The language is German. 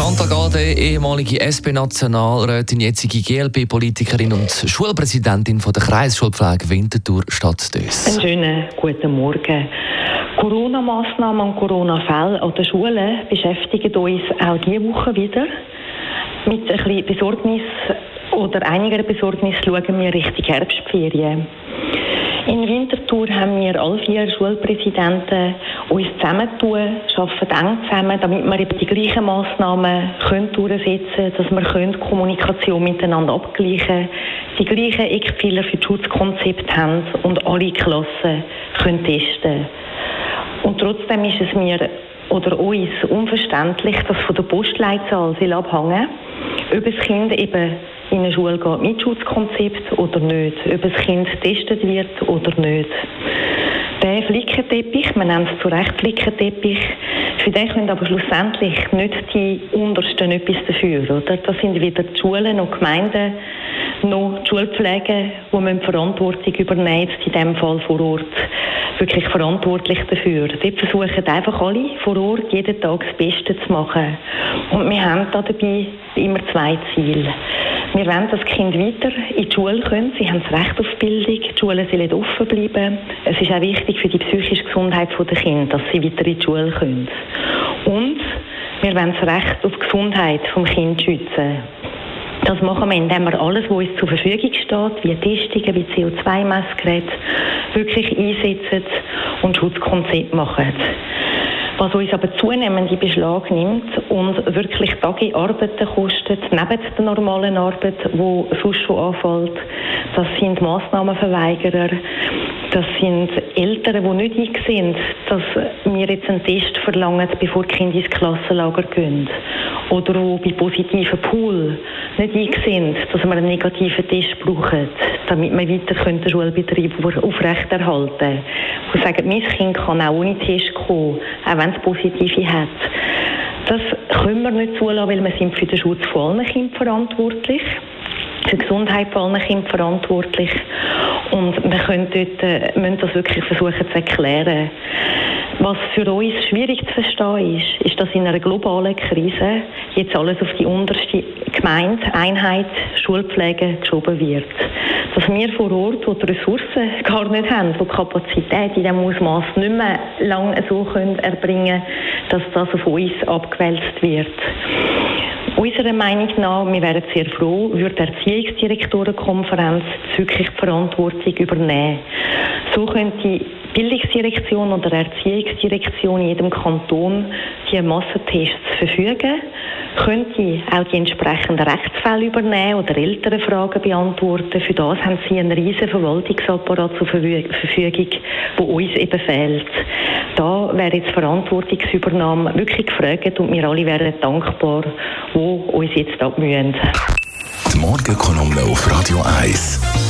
Chantal Gade, ehemalige SP-Nationalrätin, jetzige GLP-Politikerin und Schulpräsidentin von der Kreisschulpflege Winterthur Stadt Dös. Einen schönen guten Morgen. Corona-Massnahmen und Corona-Fälle an den Schulen beschäftigen uns auch diese Woche wieder. Mit ein bisschen Besorgnis oder einiger Besorgnis schauen wir Richtung Herbstferien. In Winterthur haben wir alle vier Schulpräsidenten uns zusammentun, arbeiten eng zusammen, damit wir eben die gleichen Massnahmen können durchsetzen können, dass wir können Kommunikation miteinander abgleichen die gleichen Eckpfeiler für das Schutzkonzept haben und alle Klassen können testen Und trotzdem ist es mir oder uns unverständlich, dass von der Postleitzahl will abhängen, ob das Kind eben in eine Schule geht mit Schutzkonzept oder nicht, ob das Kind getestet wird oder nicht. Der Flickenteppich, man nennt es zu Recht Flickenteppich, für den können aber schlussendlich nicht die Untersten etwas dafür. Oder? Das sind wieder die Schulen und Gemeinden, noch die Schulpflege, die die Verantwortung übernehmen, in diesem Fall vor Ort wirklich verantwortlich dafür. Dort versuchen einfach alle vor Ort jeden Tag das Beste zu machen. Und wir haben da dabei immer zwei Ziele. Wir wollen, dass die Kinder weiter in die Schule können. Sie haben das Recht auf Bildung. Die Schulen sollen offen bleiben. Es ist auch wichtig für die psychische Gesundheit der Kinder, dass sie weiter in die Schule können. Und wir wollen das Recht auf Gesundheit des Kindes schützen. Das machen wir, indem wir alles, was uns zur Verfügung steht, wie Testungen, wie CO2-Messgeräte, wirklich einsetzen und Schutzkonzept machen was uns aber zunehmend in Beschlag nimmt und wirklich Tage Arbeiten kostet, neben der normalen Arbeit, die sonst schon anfällt. Das sind Massnahmenverweigerer, das sind Eltern, die nicht eingesehen dass wir jetzt einen Test verlangen, bevor die Kinder ins Klassenlager gehen. Oder die bei positiven Pool nicht eingesehen dass wir einen negativen Test brauchen, damit wir weiter den Schulbetrieb aufrechterhalten können. Und sagen, mein Kind kann auch ohne Test kommen, auch wenn es positive hat. Das können wir nicht zulassen, weil wir sind für den Schutz von allen Kindern verantwortlich für die Gesundheit von allen Kindern verantwortlich. Und wir können dort, äh, müssen das wirklich versuchen zu erklären. Was für uns schwierig zu verstehen ist, ist, dass in einer globalen Krise jetzt alles auf die unterste Gemeinde, Einheit, Schulpflege geschoben wird. Dass wir vor Ort, wo die Ressourcen gar nicht haben, wo die Kapazität in diesem Ausmaß nicht mehr lange so können erbringen dass das auf uns abgewälzt wird. Unserer Meinung nach, wir wären sehr froh, würde die Erziehungsdirektorenkonferenz wirklich die Verantwortung übernehmen. So könnte Bildungsdirektion oder Erziehungsdirektion in jedem Kanton die Massentests verfügen, könnte auch die entsprechenden Rechtsfälle übernehmen oder ältere Fragen beantworten. Für das haben sie einen riesen Verwaltungsapparat zur Verfügung, wo uns eben fehlt. Da wäre jetzt Verantwortungsübernahme wirklich gefragt und wir alle wären dankbar, wo uns jetzt abmühen. Die Morgenkolumne auf Radio 1.